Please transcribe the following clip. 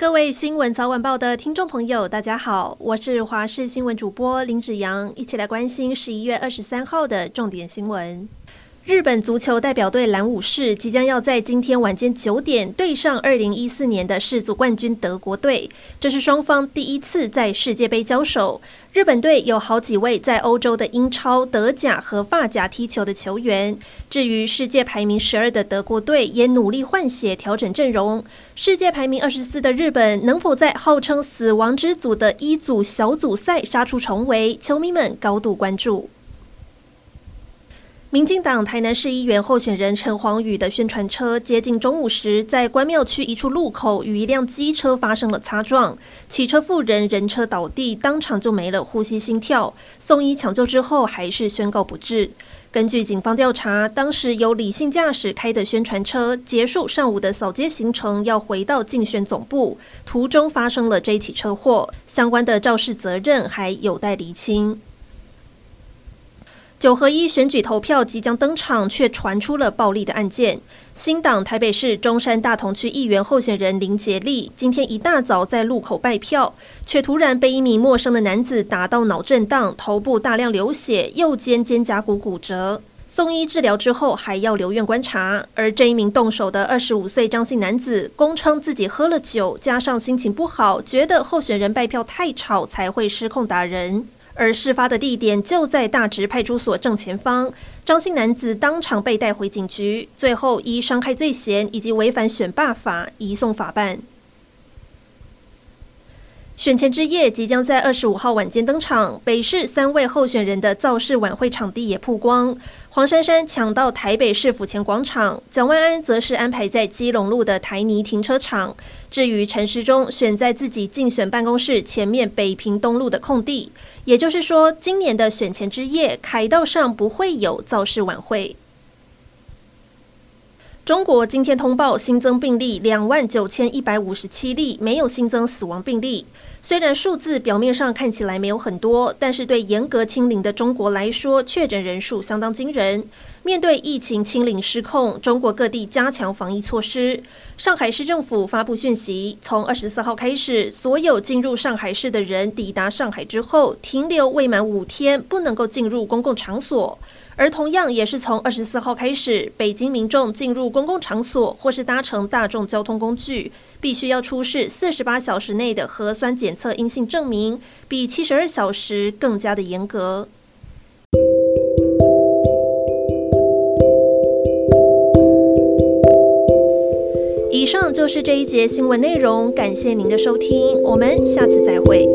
各位新闻早晚报的听众朋友，大家好，我是华视新闻主播林子阳，一起来关心十一月二十三号的重点新闻。日本足球代表队蓝武士即将要在今天晚间九点对上二零一四年的世足冠军德国队，这是双方第一次在世界杯交手。日本队有好几位在欧洲的英超、德甲和法甲踢球的球员。至于世界排名十二的德国队，也努力换血调整阵容。世界排名二十四的日本能否在号称“死亡之组”的一组小组赛杀出重围？球迷们高度关注。民进党台南市议员候选人陈黄宇的宣传车接近中午时，在关庙区一处路口与一辆机车发生了擦撞，骑车妇人人车倒地，当场就没了呼吸心跳，送医抢救之后还是宣告不治。根据警方调查，当时由李姓驾驶开的宣传车结束上午的扫街行程，要回到竞选总部，途中发生了这起车祸，相关的肇事责任还有待厘清。九合一选举投票即将登场，却传出了暴力的案件。新党台北市中山大同区议员候选人林杰利今天一大早在路口拜票，却突然被一名陌生的男子打到脑震荡，头部大量流血，右肩肩胛骨骨折，送医治疗之后还要留院观察。而这一名动手的二十五岁张姓男子，供称自己喝了酒，加上心情不好，觉得候选人拜票太吵，才会失控打人。而事发的地点就在大直派出所正前方，张姓男子当场被带回警局，最后依伤害罪嫌以及违反选罢法移送法办。选前之夜即将在二十五号晚间登场，北市三位候选人的造势晚会场地也曝光。黄珊珊抢到台北市府前广场，蒋万安则是安排在基隆路的台泥停车场。至于陈时中，选在自己竞选办公室前面北平东路的空地。也就是说，今年的选前之夜，凯道上不会有造势晚会。中国今天通报新增病例两万九千一百五十七例，没有新增死亡病例。虽然数字表面上看起来没有很多，但是对严格清零的中国来说，确诊人数相当惊人。面对疫情清零失控，中国各地加强防疫措施。上海市政府发布讯息，从二十四号开始，所有进入上海市的人抵达上海之后，停留未满五天，不能够进入公共场所。而同样也是从二十四号开始，北京民众进入公共场所或是搭乘大众交通工具，必须要出示四十八小时内的核酸检测阴性证明，比七十二小时更加的严格。以上就是这一节新闻内容，感谢您的收听，我们下次再会。